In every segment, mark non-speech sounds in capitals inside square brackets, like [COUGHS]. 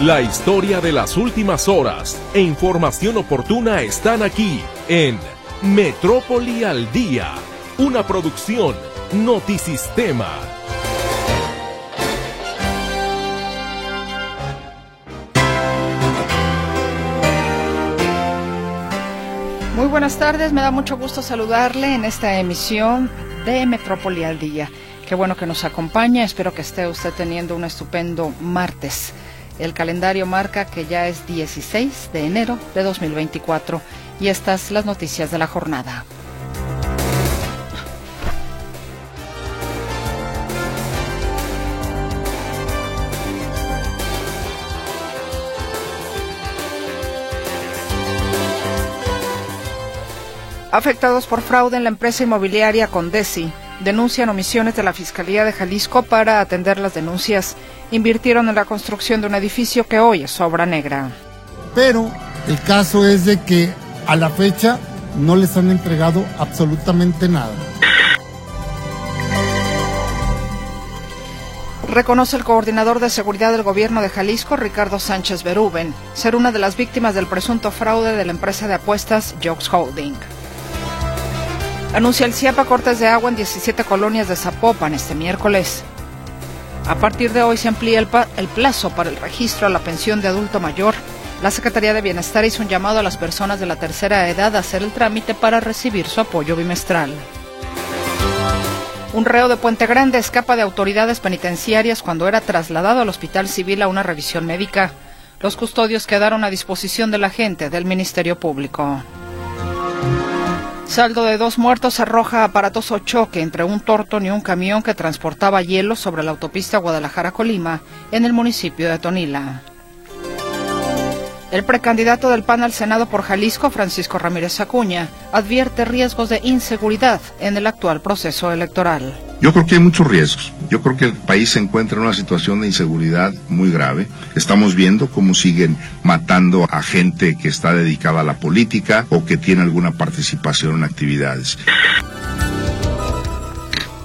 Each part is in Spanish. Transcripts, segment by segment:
La historia de las últimas horas e información oportuna están aquí en Metrópoli al Día, una producción Notisistema. Muy buenas tardes, me da mucho gusto saludarle en esta emisión de Metrópoli al Día. Qué bueno que nos acompaña, espero que esté usted teniendo un estupendo martes. El calendario marca que ya es 16 de enero de 2024 y estas las noticias de la jornada. Afectados por fraude en la empresa inmobiliaria Condesi denuncian omisiones de la Fiscalía de Jalisco para atender las denuncias. Invirtieron en la construcción de un edificio que hoy es obra negra. Pero el caso es de que a la fecha no les han entregado absolutamente nada. Reconoce el coordinador de seguridad del gobierno de Jalisco, Ricardo Sánchez Berúben, ser una de las víctimas del presunto fraude de la empresa de apuestas Jokes Holding. Anuncia el CIAPA cortes de agua en 17 colonias de Zapopan este miércoles. A partir de hoy se amplía el, el, plazo para el registro a la pensión de adulto mayor. La Secretaría de Bienestar hizo un llamado a las personas de la tercera edad a hacer el trámite para recibir su apoyo bimestral. Un reo de Puente Grande escapa de autoridades penitenciarias cuando era trasladado al Hospital Civil a una revisión médica. Los custodios quedaron a disposición de la gente del Ministerio Público. Saldo de dos muertos arroja aparatoso choque entre un tortón y un camión que transportaba hielo sobre la autopista Guadalajara-Colima en el municipio de Tonila. El precandidato del PAN al Senado por Jalisco, Francisco Ramírez Acuña, advierte riesgos de inseguridad en el actual proceso electoral. Yo creo que hay muchos riesgos. Yo creo que el país se encuentra en una situación de inseguridad muy grave. Estamos viendo cómo siguen matando a gente que está dedicada a la política o que tiene alguna participación en actividades.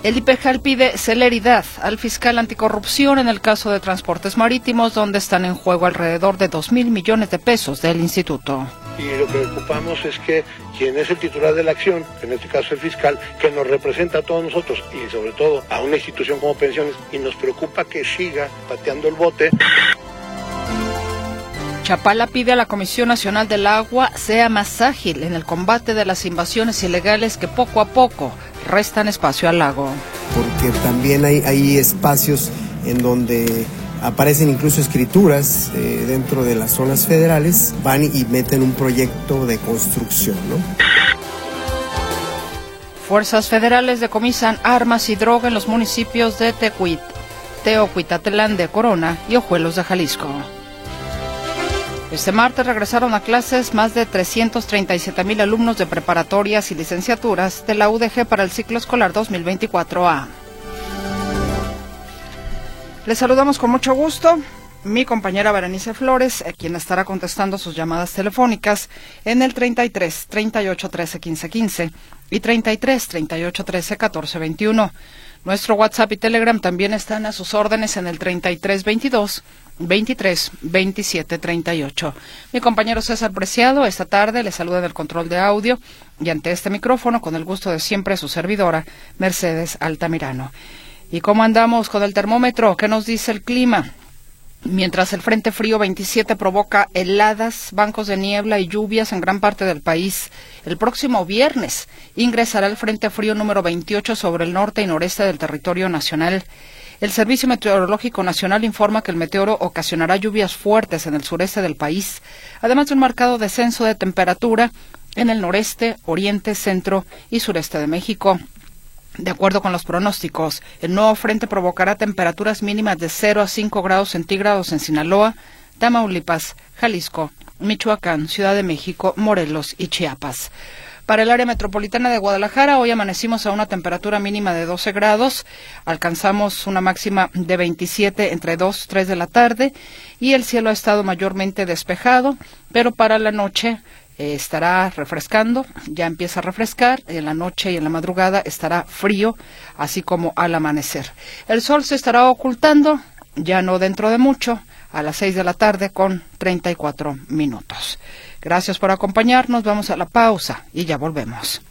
El IPEJAL pide celeridad al fiscal anticorrupción en el caso de transportes marítimos, donde están en juego alrededor de 2 mil millones de pesos del instituto. Y lo que preocupamos es que quien es el titular de la acción, en este caso el fiscal, que nos representa a todos nosotros y sobre todo a una institución como pensiones, y nos preocupa que siga pateando el bote. Chapala pide a la Comisión Nacional del Agua sea más ágil en el combate de las invasiones ilegales que poco a poco restan espacio al lago. Porque también hay, hay espacios en donde aparecen incluso escrituras eh, dentro de las zonas federales, van y meten un proyecto de construcción, ¿no? Fuerzas federales decomisan armas y droga en los municipios de Tecuit, Teocuitatelán de Corona y Ojuelos de Jalisco. Este martes regresaron a clases más de 337 mil alumnos de preparatorias y licenciaturas de la UDG para el ciclo escolar 2024A. Les saludamos con mucho gusto. Mi compañera Berenice Flores, quien estará contestando sus llamadas telefónicas en el 33 38 13 15 15 y 33 38 13 14 21. Nuestro WhatsApp y Telegram también están a sus órdenes en el 33 22 23 27 38. Mi compañero César Preciado esta tarde le saluda del control de audio y ante este micrófono con el gusto de siempre su servidora Mercedes Altamirano. ¿Y cómo andamos con el termómetro? ¿Qué nos dice el clima? Mientras el Frente Frío 27 provoca heladas, bancos de niebla y lluvias en gran parte del país, el próximo viernes ingresará el Frente Frío número 28 sobre el norte y noreste del territorio nacional. El Servicio Meteorológico Nacional informa que el meteoro ocasionará lluvias fuertes en el sureste del país, además de un marcado descenso de temperatura en el noreste, oriente, centro y sureste de México. De acuerdo con los pronósticos, el nuevo frente provocará temperaturas mínimas de 0 a 5 grados centígrados en Sinaloa, Tamaulipas, Jalisco, Michoacán, Ciudad de México, Morelos y Chiapas. Para el área metropolitana de Guadalajara, hoy amanecimos a una temperatura mínima de 12 grados, alcanzamos una máxima de 27 entre 2 y 3 de la tarde y el cielo ha estado mayormente despejado, pero para la noche eh, estará refrescando, ya empieza a refrescar, en la noche y en la madrugada estará frío, así como al amanecer. El sol se estará ocultando, ya no dentro de mucho, a las 6 de la tarde con 34 minutos. Gracias por acompañarnos, vamos a la pausa y ya volvemos.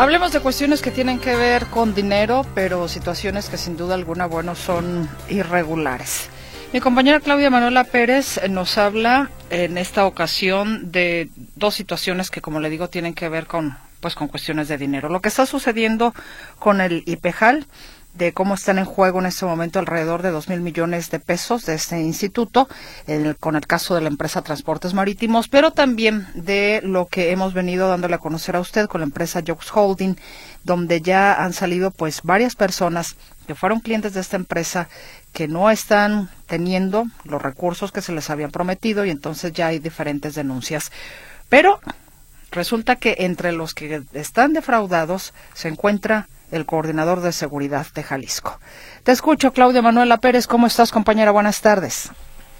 Hablemos de cuestiones que tienen que ver con dinero, pero situaciones que sin duda alguna, bueno, son irregulares. Mi compañera Claudia Manuela Pérez nos habla en esta ocasión de dos situaciones que, como le digo, tienen que ver con, pues, con cuestiones de dinero. Lo que está sucediendo con el IPEJAL de cómo están en juego en este momento alrededor de dos mil millones de pesos de este instituto, con el caso de la empresa Transportes Marítimos, pero también de lo que hemos venido dándole a conocer a usted con la empresa Jokes Holding, donde ya han salido pues varias personas que fueron clientes de esta empresa que no están teniendo los recursos que se les habían prometido y entonces ya hay diferentes denuncias. Pero resulta que entre los que están defraudados se encuentra el coordinador de seguridad de Jalisco. Te escucho, Claudia Manuela Pérez. ¿Cómo estás, compañera? Buenas tardes.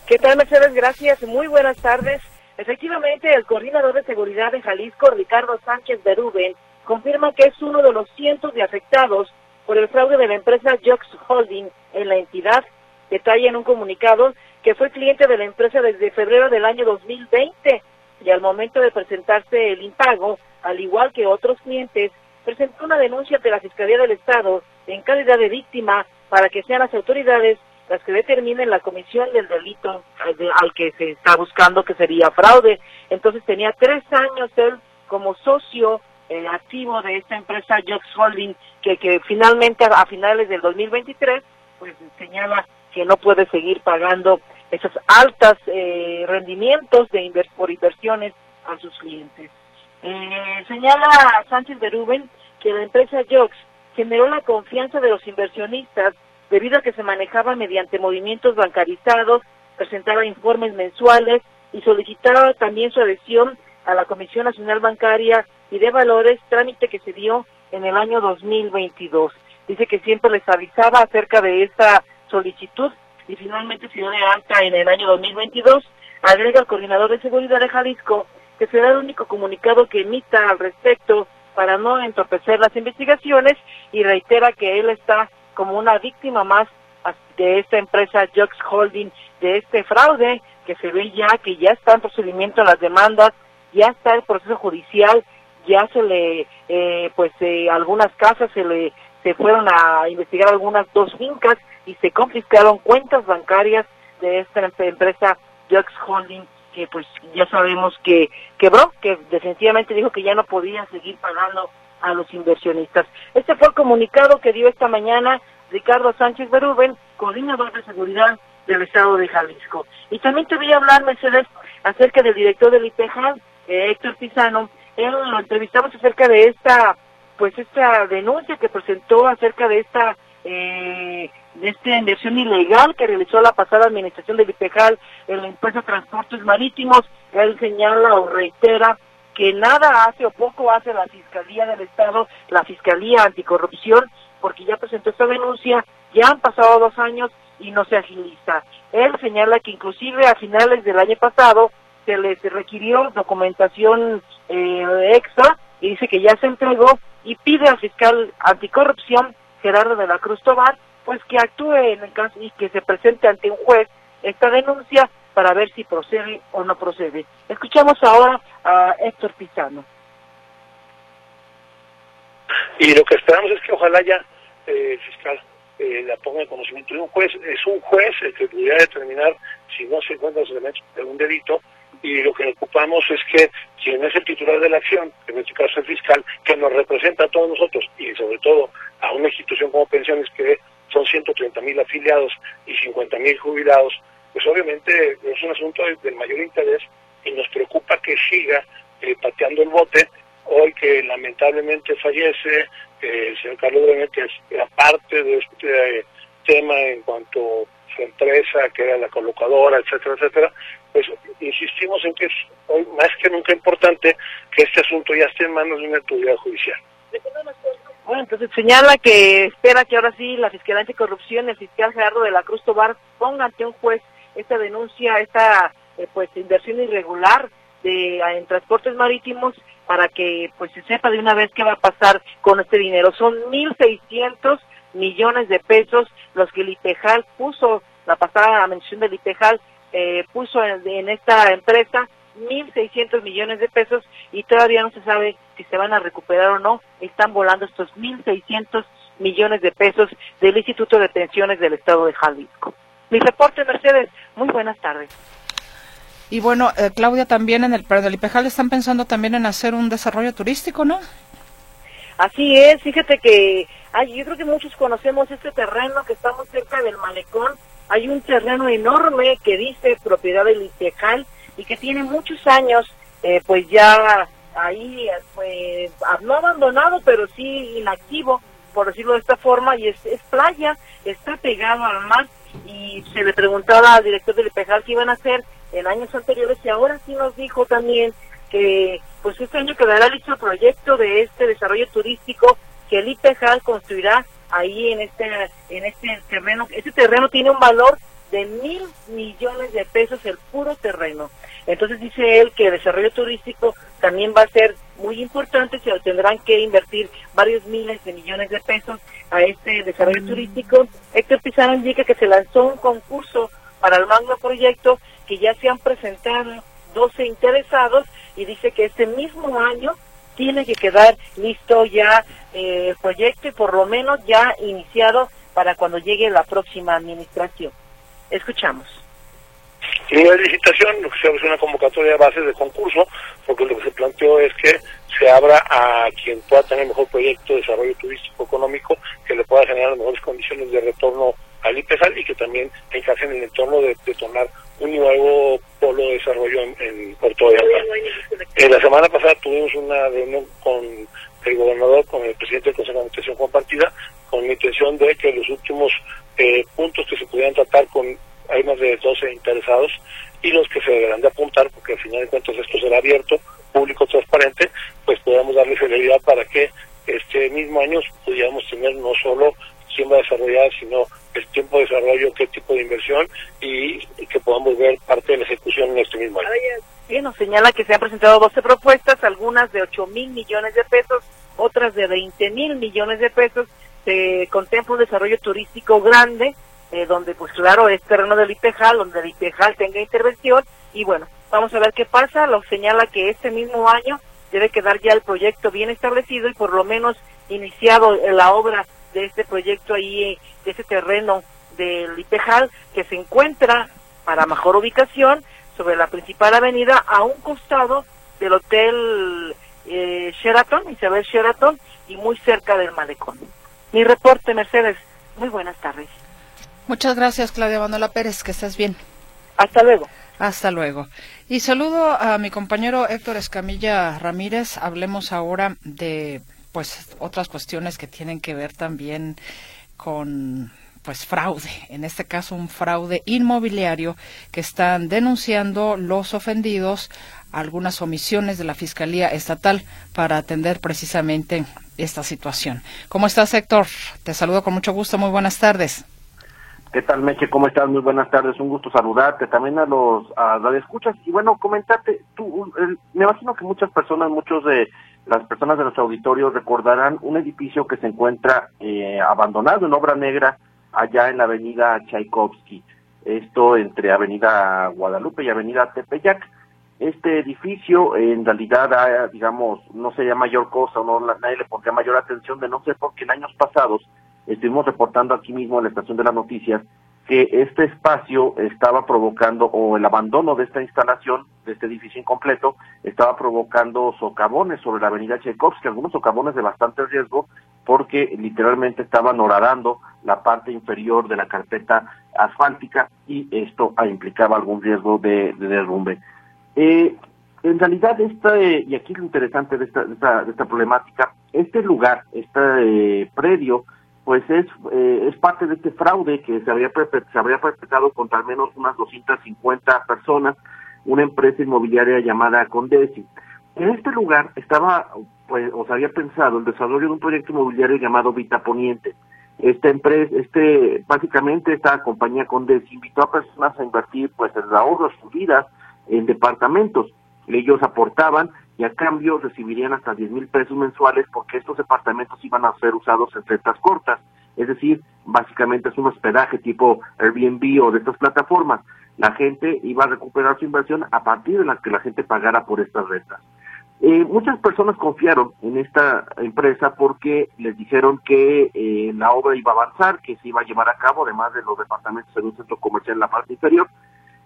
¿Qué tal, Mercedes? Gracias. Muy buenas tardes. Efectivamente, el coordinador de seguridad de Jalisco, Ricardo Sánchez Berúben, confirma que es uno de los cientos de afectados por el fraude de la empresa Jox Holding en la entidad. Detalla en un comunicado que fue cliente de la empresa desde febrero del año 2020 y al momento de presentarse el impago, al igual que otros clientes, presentó una denuncia ante la Fiscalía del Estado en calidad de víctima para que sean las autoridades las que determinen la comisión del delito al, que se está buscando, que sería fraude. Entonces tenía tres años él como socio eh, activo de esta empresa Jox Holding, que, que finalmente a, finales del 2023, pues señala que no puede seguir pagando esos altos eh, rendimientos de por inversiones a sus clientes. Eh, señala Sánchez Berúben que la empresa Jox generó la confianza de los inversionistas debido a que se manejaba mediante movimientos bancarizados, presentaba informes mensuales y solicitaba también su adhesión a la Comisión Nacional Bancaria y de Valores, trámite que se dio en el año 2022. Dice que siempre les avisaba acerca de esta solicitud y finalmente se dio de alta en el año 2022. Agrega el coordinador de seguridad de Jalisco que será el único comunicado que emita al respecto para no entorpecer las investigaciones y reitera que él está como una víctima más de esta empresa Jux Holding, de este fraude que se ve ya que ya está en procedimiento las demandas, ya está el proceso judicial, ya se le, eh, pues eh, algunas casas se le se fueron a investigar algunas dos fincas y se confiscaron cuentas bancarias de esta empresa Jux Holding que pues ya sabemos que quebró, que definitivamente dijo que ya no podía seguir pagando a los inversionistas. Este fue el comunicado que dio esta mañana Ricardo Sánchez Berúben, coordinador de seguridad del Estado de Jalisco. Y también te voy a hablar, Mercedes, acerca del director del IPEJAL, eh, Héctor Pizano. Él lo entrevistamos acerca de esta, pues esta denuncia que presentó acerca de esta eh, de esta inversión ilegal que realizó la pasada administración del IPEJAL en la empresa Transportes Marítimos. Él señala o reitera que nada hace o poco hace la Fiscalía del Estado, la Fiscalía Anticorrupción, porque ya presentó esta denuncia, ya han pasado dos años y no se agiliza. Él señala que inclusive a finales del año pasado se les requirió documentación eh, extra y dice que ya se entregó y pide al fiscal anticorrupción Gerardo de la Cruz Tobar pues que actúe en el caso y que se presente ante un juez esta denuncia para ver si procede o no procede. Escuchamos ahora a Héctor Pizano. Y lo que esperamos es que ojalá ya eh, el fiscal eh, la ponga en conocimiento de un juez. Es un juez el que pudiera determinar si no se encuentran los elementos de un delito y lo que ocupamos es que quien es el titular de la acción, en este caso el fiscal, que nos representa a todos nosotros y sobre todo a una institución como pensiones que son 130 mil afiliados y 50 mil jubilados, pues obviamente es un asunto del mayor interés y nos preocupa que siga eh, pateando el bote. Hoy que lamentablemente fallece eh, el señor Carlos Bremer, que era parte de este tema en cuanto a su empresa, que era la colocadora, etcétera, etcétera, pues insistimos en que es hoy más que nunca importante que este asunto ya esté en manos de una autoridad judicial. Bueno, entonces señala que espera que ahora sí la Fiscalía Anticorrupción, el fiscal Gerardo de la Cruz Tobar, ponga ante un juez esta denuncia, esta eh, pues inversión irregular de, en transportes marítimos para que pues se sepa de una vez qué va a pasar con este dinero. Son 1.600 millones de pesos los que el IPEJAL puso, la pasada mención del IPEJAL, eh, puso en, esta empresa 1.600 millones de pesos y todavía no se sabe si se van a recuperar o no. Están volando estos 1.600 millones de pesos del Instituto de Pensiones del Estado de Jalisco. Mi reporte, Mercedes. Muy buenas tardes. Y bueno, eh, Claudia, también en el Perro del Ipejal están pensando también en hacer un desarrollo turístico, ¿no? Así es, fíjate que ay, yo creo que muchos conocemos este terreno que estamos cerca del malecón. Hay un terreno enorme que dice propiedad del Ipejal y que tiene muchos años, eh, pues ya ahí, pues, no abandonado, pero sí inactivo, por decirlo de esta forma, y es, es playa, está pegado al mar y se le preguntaba al director del IPEJAL qué iban a hacer en años anteriores y ahora sí nos dijo también que pues este año quedará listo el proyecto de este desarrollo turístico que el IPEJAL construirá ahí en este en este terreno. Este terreno tiene un valor de mil millones de pesos el puro terreno. Entonces dice él que el desarrollo turístico también va a ser muy importante, se tendrán que invertir varios miles de millones de pesos a este desarrollo turístico. Héctor Pizarro indica que se lanzó un concurso para el magno proyecto que ya se han presentado 12 interesados y dice que este mismo año tiene que quedar listo ya eh, el proyecto y por lo menos ya iniciado para cuando llegue la próxima administración. Escuchamos. No hay licitación, lo que se abre es una convocatoria de base de concurso, porque lo que se planteó es que se abra a quien pueda tener mejor proyecto de desarrollo turístico económico, que le pueda generar mejores condiciones de retorno al IPESAL y que también encaje en el entorno de detonar un nuevo polo de desarrollo en, Puerto Vallarta. En la semana pasada tuvimos una reunión con el gobernador, con el presidente del Consejo de Administración compartida, con la intención de que los últimos eh, puntos que se pudieran tratar con hay más de 12 interesados y los que se deberán de apuntar, porque al final de cuentas esto será abierto, público, transparente, pues podamos darle celeridad para que este mismo año pudiéramos tener no solo quién va a desarrollar, sino el tiempo de desarrollo, qué tipo de inversión y, que podamos ver parte de la ejecución en este mismo año. Bien, nos señala que se han presentado 12 propuestas, algunas de 8 mil millones de pesos, otras de 20 mil millones de pesos. Se contempla un desarrollo turístico grande, eh, donde pues claro es terreno del IPEJAL, donde el IPEJAL tenga intervención y bueno, vamos a ver qué pasa, lo señala que este mismo año debe quedar ya el proyecto bien establecido y por lo menos iniciado la obra de este proyecto ahí, de ese terreno del IPEJAL que se encuentra para mejor ubicación sobre la principal avenida a un costado del hotel eh, Sheraton, Isabel Sheraton y muy cerca del malecón. Mi reporte, Mercedes. Muy buenas tardes. Muchas gracias, Claudia Manuela Pérez, que estés bien. Hasta luego. Hasta luego. Y saludo a mi compañero Héctor Escamilla Ramírez. Hablemos ahora de pues otras cuestiones que tienen que ver también con pues fraude, en este caso un fraude inmobiliario que están denunciando los ofendidos algunas omisiones de la Fiscalía Estatal para atender precisamente esta situación. ¿Cómo estás, Héctor? Te saludo con mucho gusto. Muy buenas tardes. ¿Qué tal, Meche? ¿Cómo estás? Muy buenas tardes. Un gusto saludarte. También a los a escuchas Y bueno, comentarte, tú, me imagino que muchas personas, muchos de las personas de los auditorios recordarán un edificio que se encuentra eh, abandonado en obra negra allá en la avenida Tchaikovsky. Esto entre avenida Guadalupe y avenida Tepeyac. Este edificio en realidad, digamos, no sería mayor cosa no, nadie le pondría mayor atención de no sé por qué en años pasados estuvimos reportando aquí mismo en la estación de las noticias que este espacio estaba provocando, o el abandono de esta instalación, de este edificio incompleto, estaba provocando socavones sobre la avenida Tchaikovsky, algunos socavones de bastante riesgo, porque literalmente estaban horadando la parte inferior de la carpeta asfáltica y esto implicaba algún riesgo de, derrumbe. Eh, en realidad, esta, y aquí lo interesante de esta, de esta, problemática, este lugar, este predio, pues es, eh, es parte de este fraude que se habría, se habría perpetrado contra al menos unas 250 personas, una empresa inmobiliaria llamada Condesi. En este lugar estaba, pues, o se había pensado el desarrollo de un proyecto inmobiliario llamado Vita Poniente. Esta empresa, este, básicamente esta compañía Condes invitó a personas a invertir, pues, en ahorros, sus vidas, en departamentos. Ellos aportaban y a cambio recibirían hasta 10 mil pesos mensuales porque estos departamentos iban a ser usados en rentas cortas. Es decir, básicamente es un hospedaje tipo Airbnb o de estas plataformas. La gente iba a recuperar su inversión a partir de la que la gente pagara por estas rentas. Eh, muchas personas confiaron en esta empresa porque les dijeron que eh, la obra iba a avanzar, que se iba a llevar a cabo, además de los departamentos en un centro comercial en la parte inferior.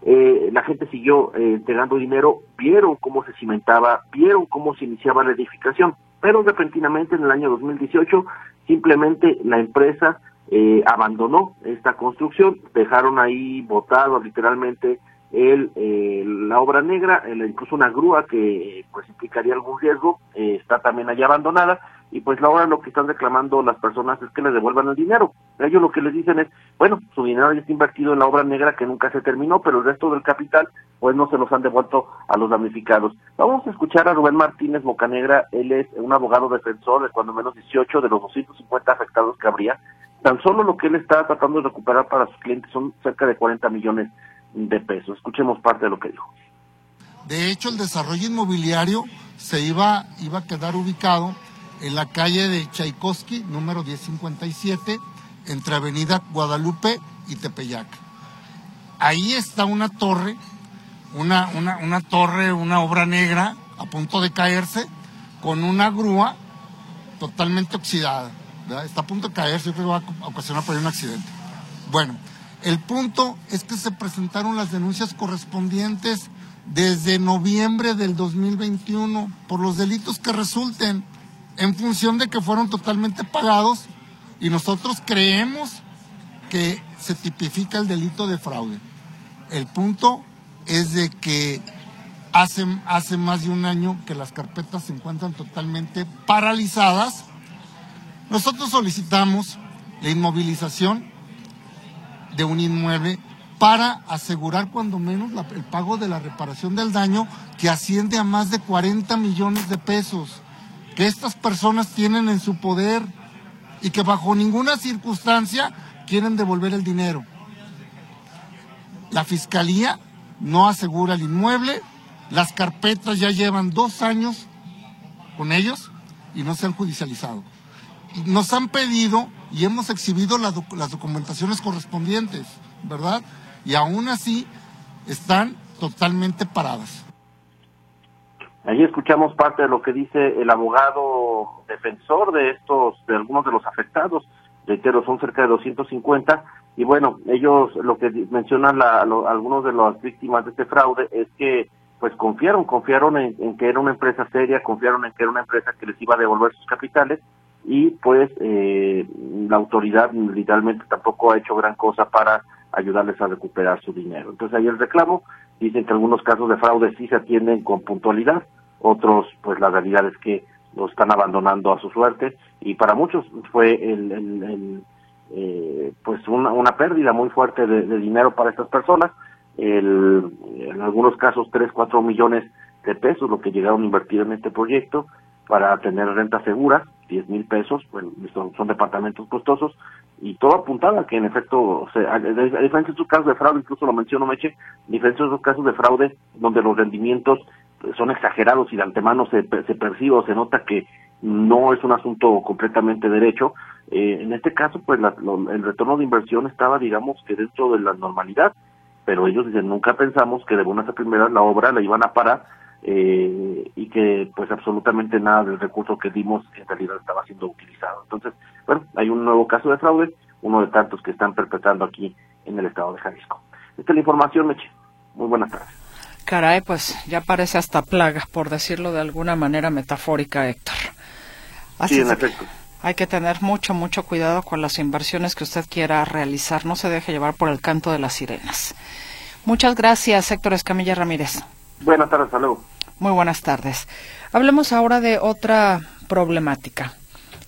Eh, la gente siguió eh, entregando dinero, vieron cómo se cimentaba, vieron cómo se iniciaba la edificación, pero repentinamente en el año 2018 simplemente la empresa eh, abandonó esta construcción, dejaron ahí botado literalmente el, eh, la obra negra, incluso una grúa que pues implicaría algún riesgo, eh, está también allá abandonada y pues ahora lo que están reclamando las personas es que les devuelvan el dinero. Ellos lo que les dicen es, bueno, su dinero ya está invertido en la obra negra que nunca se terminó, pero el resto del capital pues no se los han devuelto a los damnificados. Vamos a escuchar a Rubén Martínez Bocanegra, él es un abogado defensor de cuando menos 18 de los 250 afectados que habría. Tan solo lo que él está tratando de recuperar para sus clientes son cerca de 40 millones de pesos. Escuchemos parte de lo que dijo. De hecho, el desarrollo inmobiliario se iba, iba a quedar ubicado en la calle de Tchaikovsky, número 1057, entre Avenida Guadalupe y Tepeyac. Ahí está una torre, una, una, una torre, una obra negra a punto de caerse, con una grúa totalmente oxidada. Está a punto de caerse, yo creo que va a ocasionar por ahí un accidente. Bueno, el punto es que se presentaron las denuncias correspondientes desde noviembre del 2021 por los delitos que resulten en función de que fueron totalmente pagados y nosotros creemos que se tipifica el delito de fraude. El punto es de que hace, hace más de un año que las carpetas se encuentran totalmente paralizadas. Nosotros solicitamos la inmovilización de un inmueble para asegurar cuando menos la, el pago de la reparación del daño que asciende a más de 40 millones de pesos que estas personas tienen en su poder y que bajo ninguna circunstancia quieren devolver el dinero. La fiscalía no asegura el inmueble, las carpetas ya llevan dos años con ellos y no se han judicializado. Nos han pedido y hemos exhibido las, doc las documentaciones correspondientes, ¿verdad? Y aún así están totalmente paradas. Allí escuchamos parte de lo que dice el abogado defensor de estos, de algunos de los afectados. Reitero, son cerca de 250. Y bueno, ellos lo que mencionan la, lo, algunos de las víctimas de este fraude es que pues confiaron, confiaron en, que era una empresa seria, confiaron en que era una empresa que les iba a devolver sus capitales y pues eh, la autoridad literalmente tampoco ha hecho gran cosa para ayudarles a recuperar su dinero. Entonces ahí el reclamo, dicen que algunos casos de fraude sí se atienden con puntualidad, otros pues la realidad es que lo están abandonando a su suerte y para muchos fue el, eh, pues una, pérdida muy fuerte de, de dinero para estas personas, el, en algunos casos 3, 4 millones de pesos lo que llegaron a invertir en este proyecto para tener renta segura, 10 mil pesos, bueno, son, son, departamentos costosos, y todo apuntaba que en efecto, o a, diferencia de otros casos de fraude, incluso lo menciono Meche, diferencia de otros casos de fraude donde los rendimientos son exagerados y de antemano se, se percibe o se nota que no es un asunto completamente derecho, eh, en este caso pues la, el retorno de inversión estaba digamos que dentro de la normalidad, pero ellos dicen nunca pensamos que de buenas a primeras la obra la iban a parar eh, y que pues absolutamente nada del recurso que dimos en realidad estaba siendo utilizado. Entonces, bueno, hay un nuevo caso de fraude, uno de tantos que están perpetrando aquí en el estado de Jalisco. Esta es la información, Meche. Muy buenas tardes. Caray, pues ya parece hasta plaga, por decirlo de alguna manera metafórica, Héctor. Así sí, en efecto. Hay que tener mucho, mucho cuidado con las inversiones que usted quiera realizar. No se deje llevar por el canto de las sirenas. Muchas gracias, Héctor Escamilla Ramírez. Buenas tardes, hasta luego. Muy buenas tardes. Hablemos ahora de otra problemática,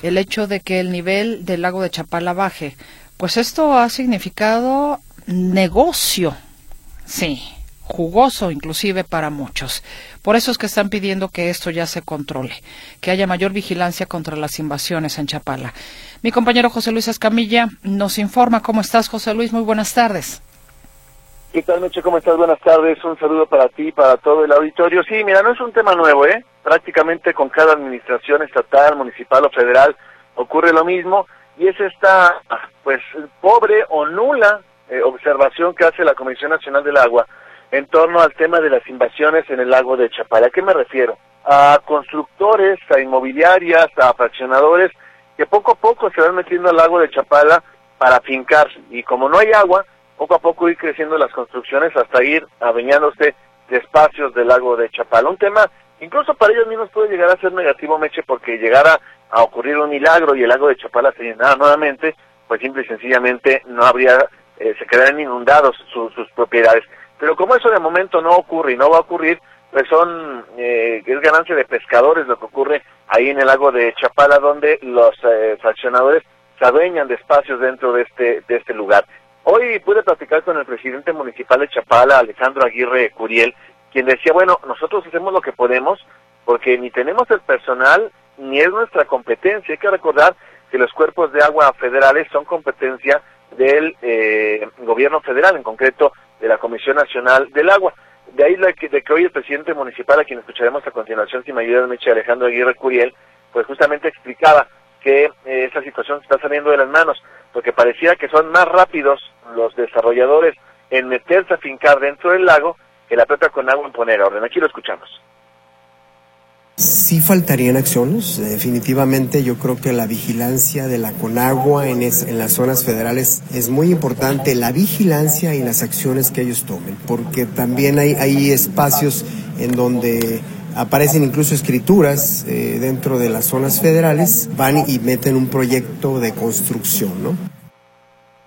el hecho de que el nivel del lago de Chapala baje. Pues esto ha significado negocio, sí, jugoso inclusive para muchos. Por eso es que están pidiendo que esto ya se controle, que haya mayor vigilancia contra las invasiones en Chapala. Mi compañero José Luis Escamilla nos informa. ¿Cómo estás, José Luis? Muy buenas tardes. ¿Qué tal, Meche? ¿Cómo estás? Buenas tardes. Un saludo para ti, para todo el auditorio. Sí, mira, no es un tema nuevo, ¿eh? Prácticamente con cada administración estatal, municipal o federal ocurre lo mismo y es esta, pues, pobre o nula eh, observación que hace la Comisión Nacional del Agua en torno al tema de las invasiones en el lago de Chapala. ¿A qué me refiero? A constructores, a inmobiliarias, a fraccionadores que poco a poco se van metiendo al lago de Chapala para fincar y como no hay agua, poco a poco ir creciendo las construcciones hasta ir adueñándose de espacios del lago de Chapala. Un tema incluso para ellos mismos puede llegar a ser negativo, Meche, porque llegara a ocurrir un milagro y el lago de Chapala se llenara nuevamente, pues simple y sencillamente no habría, eh, se quedarían inundados sus propiedades. Pero como eso de momento no ocurre y no va a ocurrir, pues son, eh, es ganancia de pescadores lo que ocurre ahí en el lago de Chapala, donde los eh, fraccionadores se adueñan de espacios dentro de este, de este lugar. Hoy pude platicar con el presidente municipal de Chapala, Alejandro Aguirre Curiel, quien decía, bueno, nosotros hacemos lo que podemos porque ni tenemos el personal ni es nuestra competencia. Hay que recordar que los cuerpos de agua federales son competencia del eh, gobierno federal, en concreto de la Comisión Nacional del Agua. De ahí de que, de que hoy el presidente municipal, a quien escucharemos a continuación, si me ayuda Meche Alejandro Aguirre Curiel, pues justamente explicaba que eh, esa situación está saliendo de las manos, porque parecía que son más rápidos los desarrolladores en meterse a fincar dentro del lago que la propia con agua en poner orden. Aquí lo escuchamos. Sí faltarían acciones, definitivamente yo creo que la vigilancia de la Conagua en, en las zonas federales es muy importante, la vigilancia y las acciones que ellos tomen, porque también hay, hay espacios en donde aparecen incluso escrituras eh, dentro de las zonas federales, van y meten un proyecto de construcción, ¿no?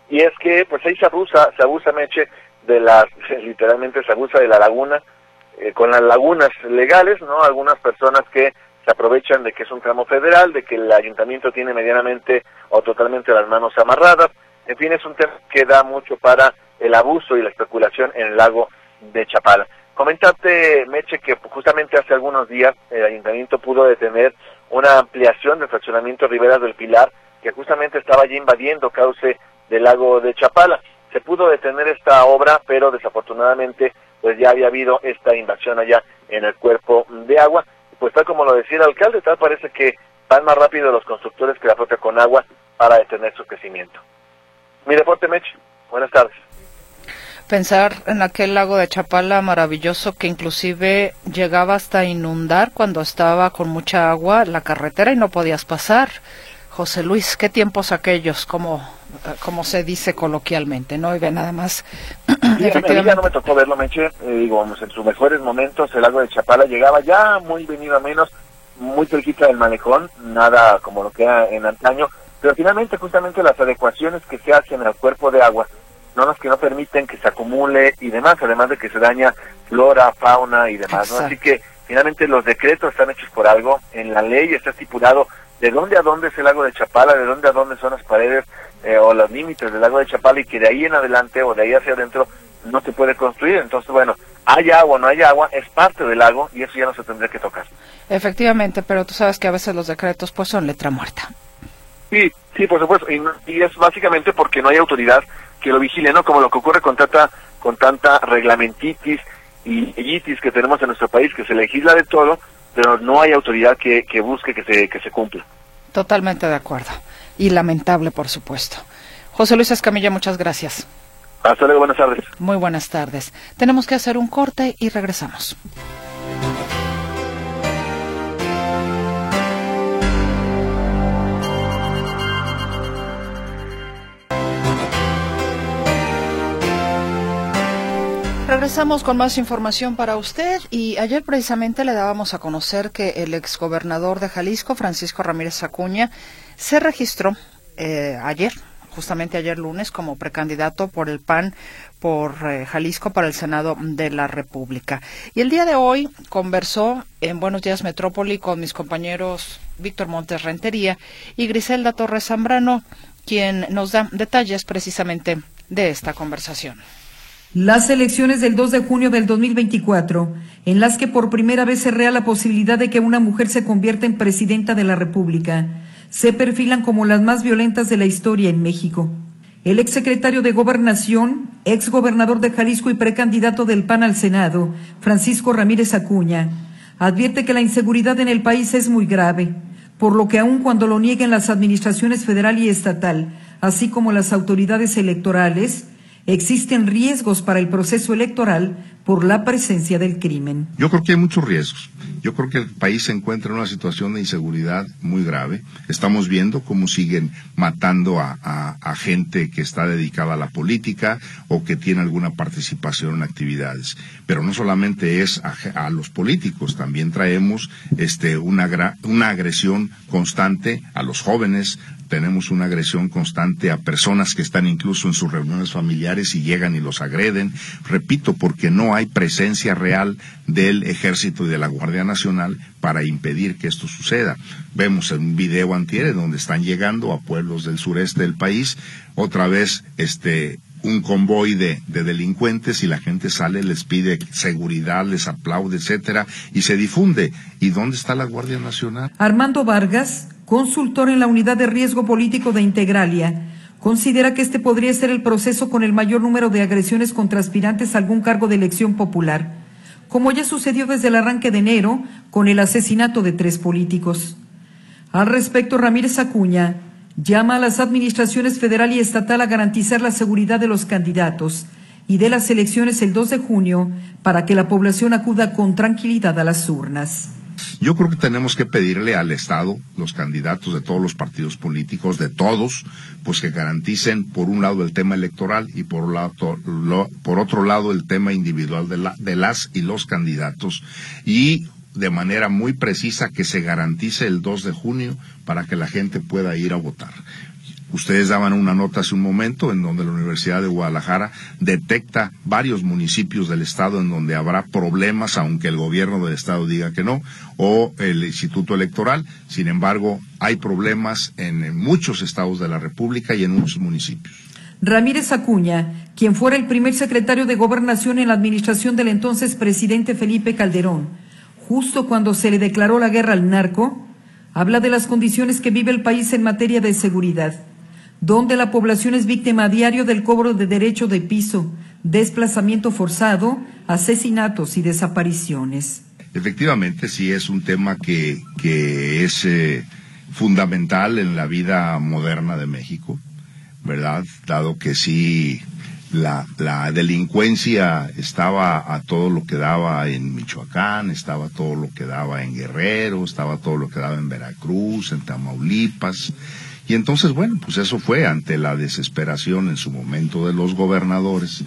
Y es que pues ahí se abusa, se abusa Meche de las, literalmente se abusa de la laguna, eh, con las lagunas legales, ¿no? Algunas personas que se aprovechan de que es un tramo federal, de que el ayuntamiento tiene medianamente o totalmente las manos amarradas. En fin, es un tema que da mucho para el abuso y la especulación en el lago de Chapala. Comentarte, Meche, que justamente hace algunos días el ayuntamiento pudo detener una ampliación del fraccionamiento Riberas del Pilar, que justamente estaba allí invadiendo cauce del lago de Chapala. Se pudo detener esta obra, pero desafortunadamente pues ya había habido esta invasión allá en el cuerpo de agua. Pues tal como lo decía el alcalde, tal parece que van más rápido los constructores que la propia Conagua para detener su crecimiento. Mi deporte, Mech. Buenas tardes. Pensar en aquel lago de Chapala maravilloso que inclusive llegaba hasta inundar cuando estaba con mucha agua la carretera y no podías pasar. José Luis, qué tiempos aquellos, como, como se dice coloquialmente, ¿no? Y ve nada más. [CLEARS THROAT] efectivamente. no me tocó verlo, Meche, eh, digo, en sus mejores momentos el lago de Chapala llegaba ya muy venido a menos, muy cerquita del malecón, nada como lo que era en antaño, pero finalmente justamente las adecuaciones que se hacen al cuerpo de agua no las que no permiten que se acumule y demás, además de que se daña flora, fauna y demás, ¿no? Así que finalmente los decretos están hechos por algo, en la ley está estipulado de dónde a dónde es el lago de Chapala, de dónde a dónde son las paredes eh, o los límites del lago de Chapala y que de ahí en adelante o de ahí hacia adentro no se puede construir. Entonces, bueno, hay agua o no hay agua, es parte del lago y eso ya no se tendría que tocar. Efectivamente, pero tú sabes que a veces los decretos pues son letra muerta. Sí, sí, por supuesto, y, es básicamente porque no hay autoridad que lo vigile, ¿no? Como lo que ocurre con tanta, con tanta reglamentitis y itis que tenemos en nuestro país, que se legisla de todo, pero no hay autoridad que, que busque que se, que se cumpla. Totalmente de acuerdo. Y lamentable, por supuesto. José Luis Escamilla, muchas gracias. Hasta luego, buenas tardes. Muy buenas tardes. Tenemos que hacer un corte y regresamos. Regresamos con más información para usted y ayer precisamente le dábamos a conocer que el exgobernador de Jalisco, Francisco Ramírez Acuña, se registró eh, ayer, justamente ayer lunes, como precandidato por el PAN por eh, Jalisco para el Senado de la República. Y el día de hoy conversó en Buenos Días Metrópoli con mis compañeros Víctor Montes Rentería y Griselda Torres Zambrano, quien nos da detalles precisamente de esta conversación. Las elecciones del 2 de junio del 2024, en las que por primera vez se rea la posibilidad de que una mujer se convierta en presidenta de la República, se perfilan como las más violentas de la historia en México. El exsecretario de Gobernación, exgobernador de Jalisco y precandidato del PAN al Senado, Francisco Ramírez Acuña, advierte que la inseguridad en el país es muy grave, por lo que aun cuando lo nieguen las administraciones federal y estatal, así como las autoridades electorales, existen riesgos para el proceso electoral por la presencia del crimen. Yo creo que hay muchos riesgos. Yo creo que el país se encuentra en una situación de inseguridad muy grave. Estamos viendo cómo siguen matando a, gente que está dedicada a la política o que tiene alguna participación en actividades. Pero no solamente es a, los políticos, también traemos este, una, una agresión constante a los jóvenes, tenemos una agresión constante a personas que están incluso en sus reuniones familiares y llegan y los agreden. Repito, porque no hay presencia real del ejército y de la Guardia Nacional para impedir que esto suceda. Vemos en un video antier donde están llegando a pueblos del sureste del país, otra vez este un convoy de, de, delincuentes y la gente sale, les pide seguridad, les aplaude, etcétera, y se difunde. ¿Y dónde está la Guardia Nacional? Armando Vargas, consultor en la Unidad de Riesgo Político de Integralia, considera que este podría ser el proceso con el mayor número de agresiones contra aspirantes a algún cargo de elección popular, como ya sucedió desde el arranque de enero con el asesinato de tres políticos. Al respecto, Ramírez Acuña llama a las administraciones federal y estatal a garantizar la seguridad de los candidatos y de las elecciones el 2 de junio para que la población acuda con tranquilidad a las urnas. Yo creo que tenemos que pedirle al Estado, los candidatos de todos los partidos políticos, de todos, pues que garanticen por un lado el tema electoral y por, otro lado el tema individual de, de las y los candidatos y de manera muy precisa que se garantice el 2 de junio para que la gente pueda ir a votar. Ustedes daban una nota hace un momento en donde la Universidad de Guadalajara detecta varios municipios del estado en donde habrá problemas, aunque el gobierno del estado diga que no, o el Instituto Electoral. Sin embargo, hay problemas en muchos estados de la República y en muchos municipios. Ramírez Acuña, quien fuera el primer secretario de Gobernación en la administración del entonces presidente Felipe Calderón, justo cuando se le declaró la guerra al narco, habla de las condiciones que vive el país en materia de seguridad donde la población es víctima a diario del cobro de derecho de piso, desplazamiento forzado, asesinatos y desapariciones. Efectivamente, sí es un tema que, que es eh, fundamental en la vida moderna de México, ¿verdad? Dado que sí la, la delincuencia estaba a todo lo que daba en Michoacán, estaba todo lo que daba en Guerrero, estaba todo lo que daba en Veracruz, en Tamaulipas, y entonces, bueno, pues eso fue ante la desesperación en su momento de los gobernadores.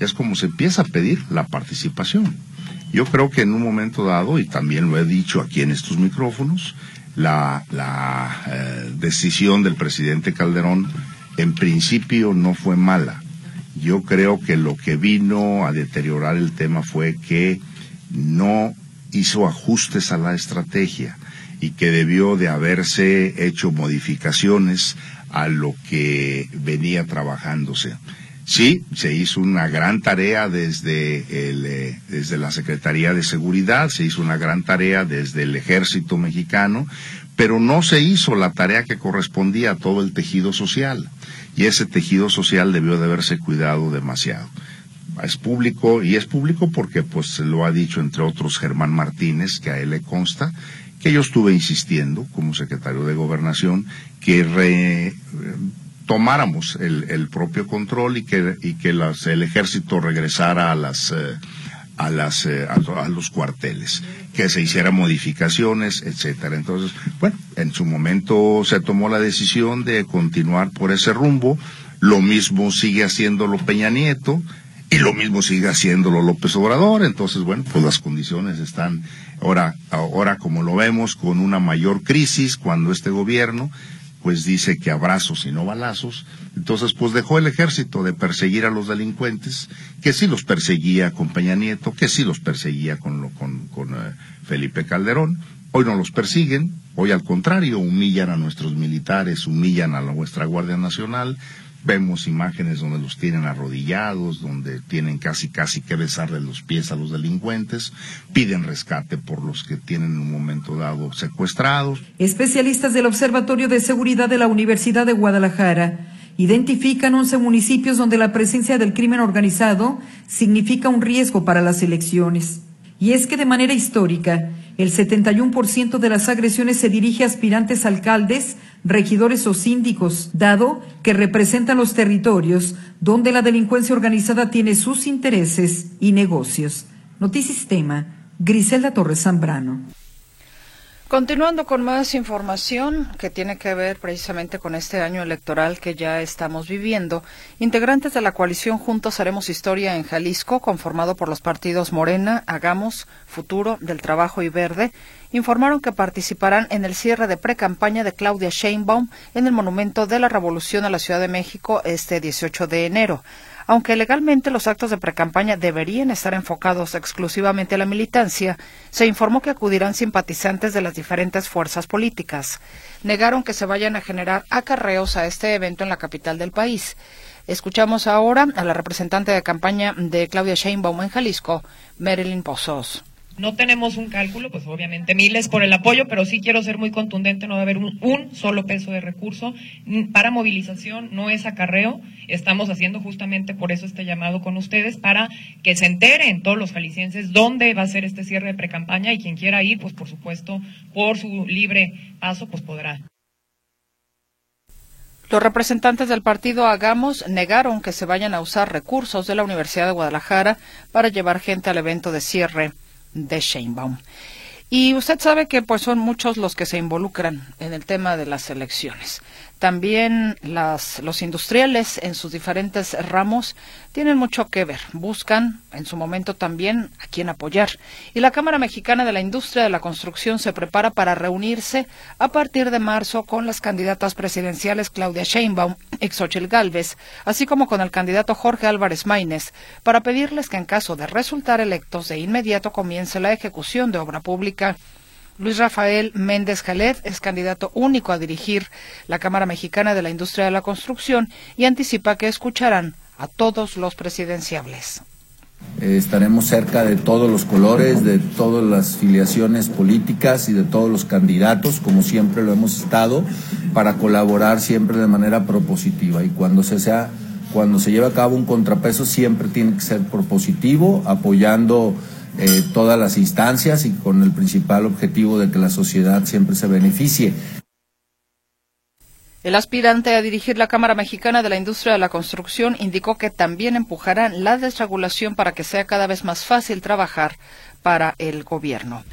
Es como se empieza a pedir la participación. Yo creo que en un momento dado, y también lo he dicho aquí en estos micrófonos, la, eh, decisión del presidente Calderón en principio no fue mala. Yo creo que lo que vino a deteriorar el tema fue que no hizo ajustes a la estrategia y que debió de haberse hecho modificaciones a lo que venía trabajándose. Sí, se hizo una gran tarea desde, el, eh, desde la Secretaría de Seguridad, se hizo una gran tarea desde el Ejército Mexicano, pero no se hizo la tarea que correspondía a todo el tejido social. Y ese tejido social debió de haberse cuidado demasiado. Es público, y es público porque pues lo ha dicho entre otros Germán Martínez, que a él le consta, que yo estuve insistiendo como secretario de Gobernación que tomáramos el, propio control y que, y que el ejército regresara a las... Eh, a, las, eh, a, los cuarteles, que se hicieran modificaciones, etcétera. Entonces, bueno, en su momento se tomó la decisión de continuar por ese rumbo. Lo mismo sigue haciéndolo Peña Nieto y lo mismo sigue haciéndolo López Obrador. Entonces, bueno, pues las condiciones están Ahora, ahora como lo vemos con una mayor crisis, cuando este gobierno pues dice que abrazos y no balazos, entonces pues dejó el ejército de perseguir a los delincuentes, que sí los perseguía con Peña Nieto, que sí los perseguía con, con, con eh, Felipe Calderón, hoy no los persiguen, hoy al contrario humillan a nuestros militares, humillan a nuestra Guardia Nacional, Vemos imágenes donde los tienen arrodillados, donde tienen casi casi que besarle los pies a los delincuentes, piden rescate por los que tienen en un momento dado secuestrados. Especialistas del Observatorio de Seguridad de la Universidad de Guadalajara identifican 11 municipios donde la presencia del crimen organizado significa un riesgo para las elecciones. Y es que de manera histórica, el 71% de las agresiones se dirige a aspirantes alcaldes, regidores o síndicos, dado que representan los territorios donde la delincuencia organizada tiene sus intereses y negocios. Noticistema, Griselda Torres Zambrano. Continuando con más información que tiene que ver precisamente con este año electoral que ya estamos viviendo, integrantes de la coalición Juntos Haremos Historia en Jalisco, conformado por los partidos Morena, Hagamos, Futuro, del Trabajo y Verde, informaron que participarán en el cierre de precampaña de Claudia Sheinbaum en el Monumento de la Revolución a la Ciudad de México este 18 de enero. Aunque legalmente los actos de precampaña deberían estar enfocados exclusivamente a la militancia, se informó que acudirán simpatizantes de las diferentes fuerzas políticas. Negaron que se vayan a generar acarreos a este evento en la capital del país. Escuchamos ahora a la representante de campaña de Claudia Sheinbaum en Jalisco, Marilyn Pozos. No tenemos un cálculo, pues obviamente miles por el apoyo, pero sí quiero ser muy contundente, no va a haber un, solo peso de recurso para movilización, no es acarreo. Estamos haciendo justamente por eso este llamado con ustedes, para que se enteren todos los jaliscienses dónde va a ser este cierre de precampaña y quien quiera ir, pues por supuesto, por su libre paso, pues podrá. Los representantes del partido Hagamos negaron que se vayan a usar recursos de la Universidad de Guadalajara para llevar gente al evento de cierre de Sheinbaum. Y usted sabe que pues son muchos los que se involucran en el tema de las elecciones. También las, los industriales en sus diferentes ramos tienen mucho que ver. Buscan en su momento también a quién apoyar. Y la Cámara Mexicana de la Industria de la Construcción se prepara para reunirse a partir de marzo con las candidatas presidenciales Claudia Sheinbaum y Xochitl Galvez, así como con el candidato Jorge Álvarez Maínez, para pedirles que en caso de resultar electos de inmediato comience la ejecución de obra pública. Luis Rafael Méndez Jalet es candidato único a dirigir la Cámara Mexicana de la Industria de la Construcción y anticipa que escucharán a todos los presidenciables. Eh, estaremos cerca de todos los colores, de todas las filiaciones políticas y de todos los candidatos, como siempre lo hemos estado, para colaborar siempre de manera propositiva. Y cuando se sea, cuando se lleve a cabo un contrapeso, siempre tiene que ser propositivo, apoyando eh, todas las instancias y con el principal objetivo de que la sociedad siempre se beneficie. El aspirante a dirigir la Cámara Mexicana de la Industria de la Construcción indicó que también empujarán la desregulación para que sea cada vez más fácil trabajar para el gobierno.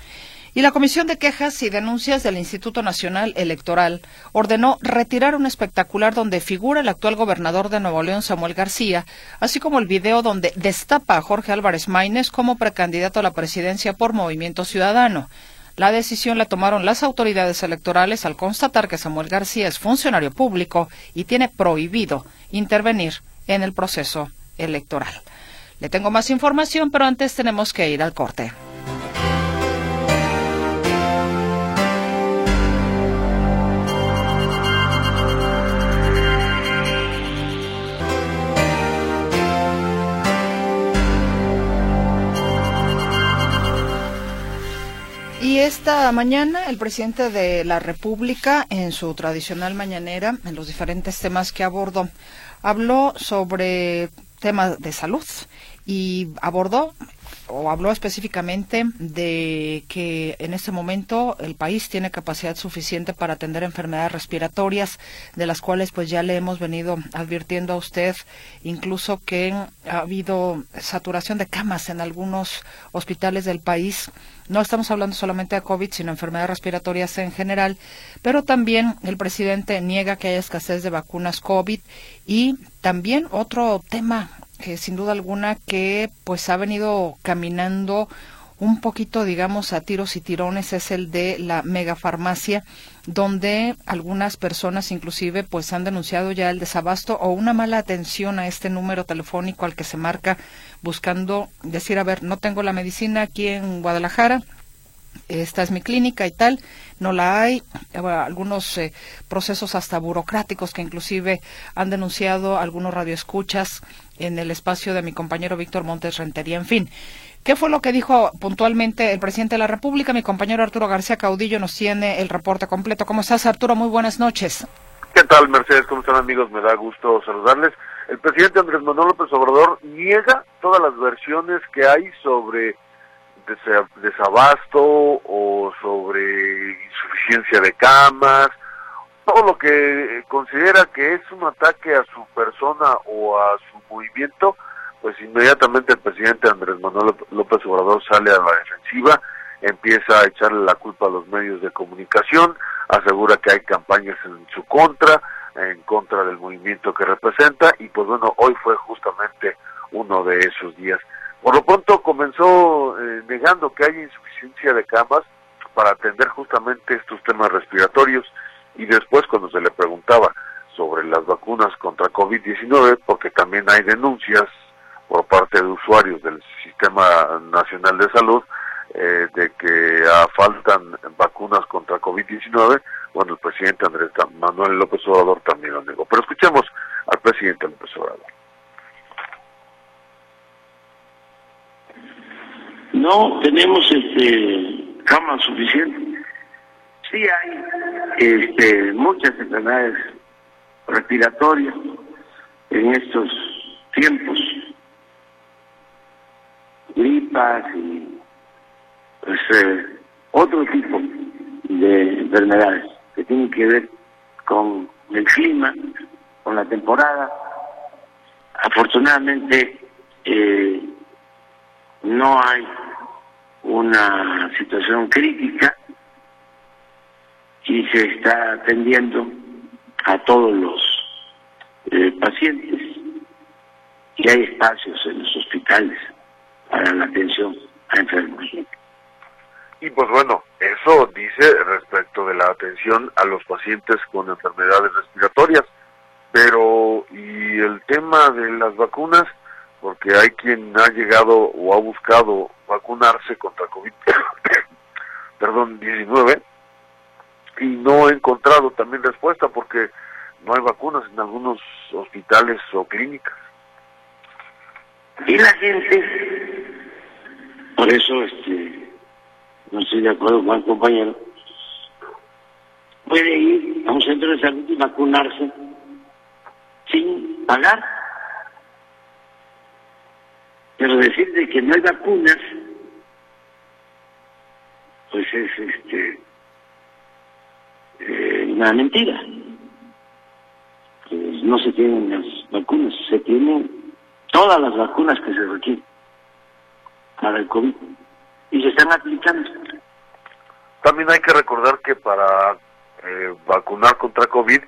Y la Comisión de Quejas y Denuncias del Instituto Nacional Electoral ordenó retirar un espectacular donde figura el actual gobernador de Nuevo León, Samuel García, así como el video donde destapa a Jorge Álvarez Maínez como precandidato a la presidencia por Movimiento Ciudadano. La decisión la tomaron las autoridades electorales al constatar que Samuel García es funcionario público y tiene prohibido intervenir en el proceso electoral. Le tengo más información, pero antes tenemos que ir al corte. Y esta mañana el presidente de la República, en su tradicional mañanera, en los diferentes temas que abordó, habló sobre temas de salud y abordó o habló específicamente de que en este momento el país tiene capacidad suficiente para atender enfermedades respiratorias, de las cuales pues ya le hemos venido advirtiendo a usted, incluso que ha habido saturación de camas en algunos hospitales del país. No estamos hablando solamente de COVID, sino enfermedades respiratorias en general, pero también el presidente niega que haya escasez de vacunas COVID y también otro tema sin duda alguna que pues ha venido caminando un poquito, digamos, a tiros y tirones es el de la megafarmacia, donde algunas personas inclusive pues han denunciado ya el desabasto o una mala atención a este número telefónico al que se marca buscando decir, a ver, no tengo la medicina aquí en Guadalajara, esta es mi clínica y tal, no la hay, algunos eh, procesos hasta burocráticos que inclusive han denunciado algunos radioescuchas en el espacio de mi compañero Víctor Montes Rentería, en fin. ¿Qué fue lo que dijo puntualmente el presidente de la República? Mi compañero Arturo García Caudillo nos tiene el reporte completo. ¿Cómo estás, Arturo? Muy buenas noches. ¿Qué tal, Mercedes? ¿Cómo están, amigos? Me da gusto saludarles. El presidente Andrés Manuel López Obrador niega todas las versiones que hay sobre desabasto o sobre insuficiencia de camas, todo lo que considera que es un ataque a su persona o a su movimiento, pues inmediatamente el presidente Andrés Manuel López Obrador sale a la defensiva, empieza a echarle la culpa a los medios de comunicación, asegura que hay campañas en su contra, en contra del movimiento que representa y pues bueno, hoy fue justamente uno de esos días. Por lo pronto comenzó eh, negando que hay insuficiencia de camas para atender justamente estos temas respiratorios y después cuando se le preguntaba sobre las vacunas contra COVID-19, porque también hay denuncias por parte de usuarios del Sistema Nacional de Salud eh, de que faltan vacunas contra COVID-19, bueno, el presidente Andrés Manuel López Obrador también lo negó. Pero escuchemos al presidente López Obrador. No tenemos este cama suficiente. Sí hay este, muchas enfermedades respiratorias en estos tiempos, gripas y pues, eh, otro tipo de enfermedades que tienen que ver con el clima, con la temporada. Afortunadamente eh, no hay una situación crítica y se está atendiendo a todos los eh, pacientes y hay espacios en los hospitales para la atención a enfermos. Y pues bueno, eso dice respecto de la atención a los pacientes con enfermedades respiratorias. Pero, ¿y el tema de las vacunas? Porque hay quien ha llegado o ha buscado vacunarse contra COVID, [COUGHS] perdón, 19 y no he encontrado también respuesta porque no hay vacunas en algunos hospitales o clínicas. Y la gente, por eso este, no estoy de acuerdo con el compañero, puede ir a un centro de salud y vacunarse sin pagar. Pero decir de que no hay vacunas, pues es este una mentira. Pues no se tienen las vacunas, se tienen todas las vacunas que se requieren para el COVID y se están aplicando. También hay que recordar que para eh, vacunar contra COVID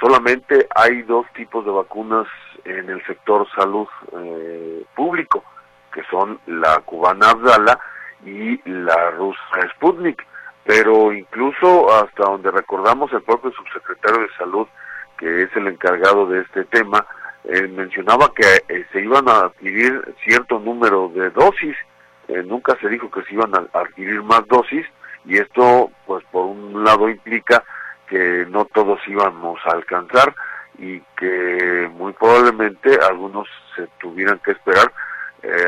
solamente hay dos tipos de vacunas en el sector salud eh, público, que son la cubana Abdala y la rusa Sputnik pero incluso hasta donde recordamos el propio subsecretario de salud, que es el encargado de este tema, eh, mencionaba que eh, se iban a adquirir cierto número de dosis, eh, nunca se dijo que se iban a adquirir más dosis, y esto, pues por un lado implica que no todos íbamos a alcanzar y que muy probablemente algunos se tuvieran que esperar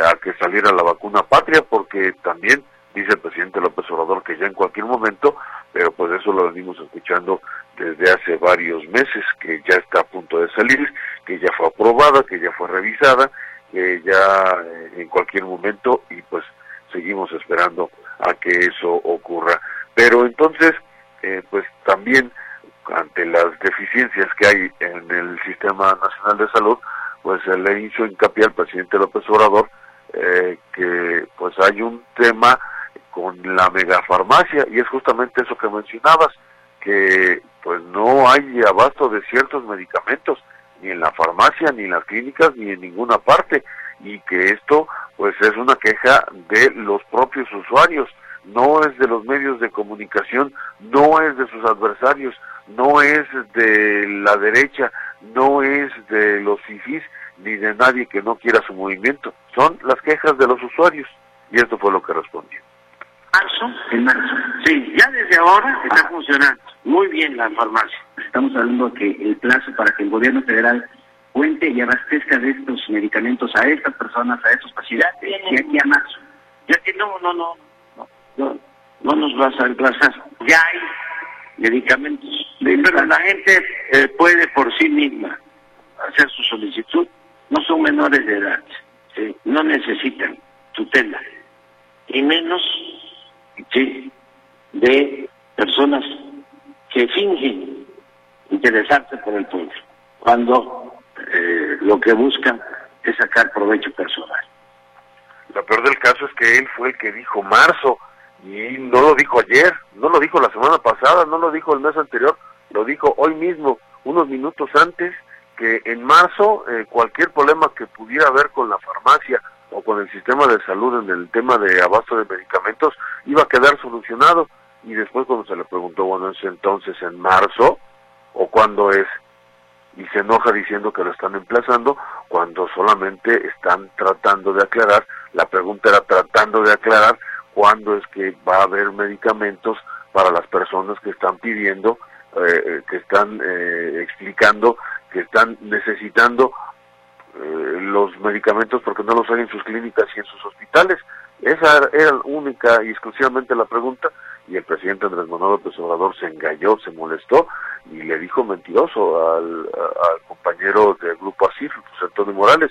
a que saliera la vacuna patria, porque también dice el presidente López Obrador que ya en cualquier momento, pero pues eso lo venimos escuchando desde hace varios meses, que ya está a punto de salir, que ya fue aprobada, que ya fue revisada, que ya eh, en cualquier momento y pues seguimos esperando a que eso ocurra. Pero entonces, eh, pues también ante las deficiencias que hay en el Sistema Nacional de Salud, pues le hizo hincapié al presidente López Obrador eh, que pues hay un tema con la megafarmacia y es justamente eso que mencionabas que pues no hay abasto de ciertos medicamentos ni en la farmacia ni en las clínicas ni en ninguna parte y que esto pues es una queja de los propios usuarios. No es de los medios de comunicación no es de sus adversarios no es de la derecha no es de los fifís ni de nadie que no quiera su movimiento. Son las quejas de los usuarios y esto fue lo que respondió marzo, en marzo. Sí, ya desde ahora está funcionando muy bien la farmacia. Estamos hablando que el plazo para que el gobierno federal cuente y abastezca de estos medicamentos a estas personas, a estos pacientes, de aquí a marzo. Ya que no, no, no, no, no, no nos vas a reemplazar. Ya hay medicamentos. Pero la gente eh, puede por sí misma hacer su solicitud. No son menores de edad. No necesitan tutela. Y menos ¿sí? de personas que fingen interesarse por el pueblo. Cuando eh, lo que buscan es sacar provecho personal. Lo peor del caso es que él fue el que dijo marzo y no lo dijo ayer, no lo dijo la semana pasada, no lo dijo el mes anterior, lo dijo hoy mismo, unos minutos antes, que en marzo eh, cualquier problema que pudiera haber con la farmacia o con el sistema de salud en el tema de abasto de medicamentos iba a quedar solucionado. Y después cuando se le preguntó, bueno, es entonces en marzo o cuándo es, y se enoja diciendo que lo están emplazando cuando solamente están tratando de aclarar, la pregunta era tratando de aclarar cuándo es que va a haber medicamentos para las personas que están pidiendo, eh, eh, que están eh, explicando, que están necesitando los medicamentos porque no los hay en sus clínicas y en sus hospitales. Esa era única y exclusivamente la pregunta y el presidente Andrés Manuel López Obrador se engalló, se molestó y le dijo mentiroso al, compañero del grupo José Antonio Morales,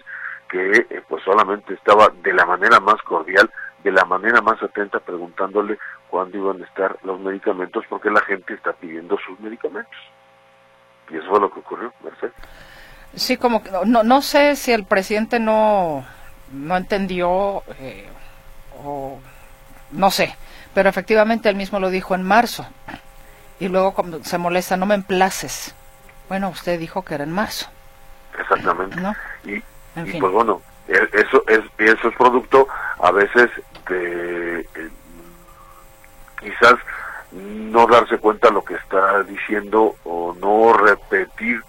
que pues solamente estaba de la manera más cordial de la manera más atenta preguntándole cuándo iban a estar los medicamentos porque la gente está pidiendo sus medicamentos. Y eso fue lo que ocurrió, Mercedes. Sí, como que no, no sé si el presidente no, no entendió eh, o no sé, pero efectivamente él mismo lo dijo en marzo. Y luego se molesta, no me emplaces. Bueno, usted dijo que era en marzo. Exactamente. Y, y pues bueno, e, eso es, eso es producto a veces de eh, quizás no darse cuenta lo que está diciendo o no repetir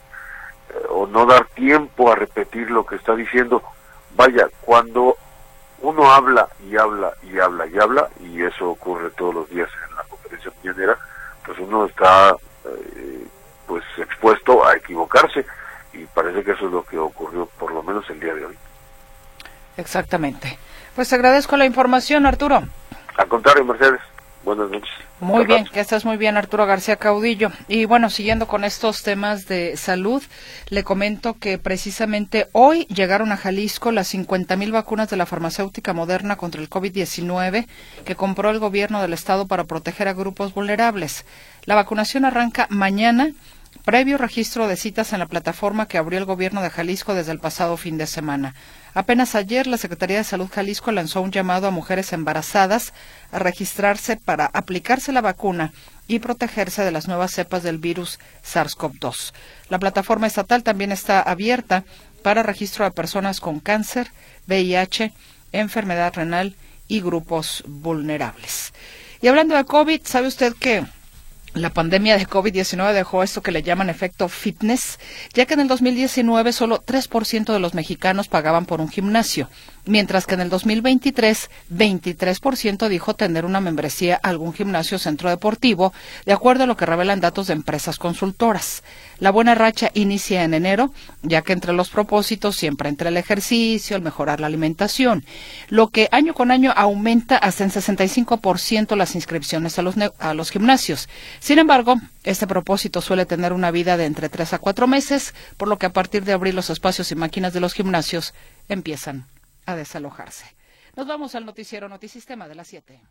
o no dar tiempo a repetir lo que está diciendo. Vaya, cuando uno habla y habla y habla y habla, y eso ocurre todos los días en la conferencia mañanera, pues uno está eh, pues expuesto a equivocarse y parece que eso es lo que ocurrió por lo menos el día de hoy. Exactamente. Pues agradezco la información, Arturo. Al contrario, Mercedes. Buenas noches. Muy bien, que estás muy bien, Arturo García Caudillo. Y bueno, siguiendo con estos temas de salud, le comento que precisamente hoy llegaron a Jalisco las 50 mil vacunas de la farmacéutica moderna contra el COVID-19 que compró el gobierno del estado para proteger a grupos vulnerables. La vacunación arranca mañana previo registro de citas en la plataforma que abrió el gobierno de Jalisco desde el pasado fin de semana. Apenas ayer la Secretaría de Salud Jalisco lanzó un llamado a mujeres embarazadas a registrarse para aplicarse la vacuna y protegerse de las nuevas cepas del virus SARS-CoV-2. La plataforma estatal también está abierta para registro de personas con cáncer, VIH, enfermedad renal y grupos vulnerables. Y hablando de COVID, ¿sabe usted que la pandemia de COVID-19 dejó esto que le llaman efecto fitness, ya que en el 2019 solo 3% de los mexicanos pagaban por un gimnasio mientras que en el 2023 23% dijo tener una membresía a algún gimnasio o centro deportivo, de acuerdo a lo que revelan datos de empresas consultoras. La buena racha inicia en enero, ya que entre los propósitos siempre entre el ejercicio, el mejorar la alimentación, lo que año con año aumenta hasta en 65% las inscripciones a los, a los gimnasios. Sin embargo, este propósito suele tener una vida de entre 3 a 4 meses, por lo que a partir de abrir los espacios y máquinas de los gimnasios empiezan a desalojarse. Nos vamos al noticiero Notisistema de las 7.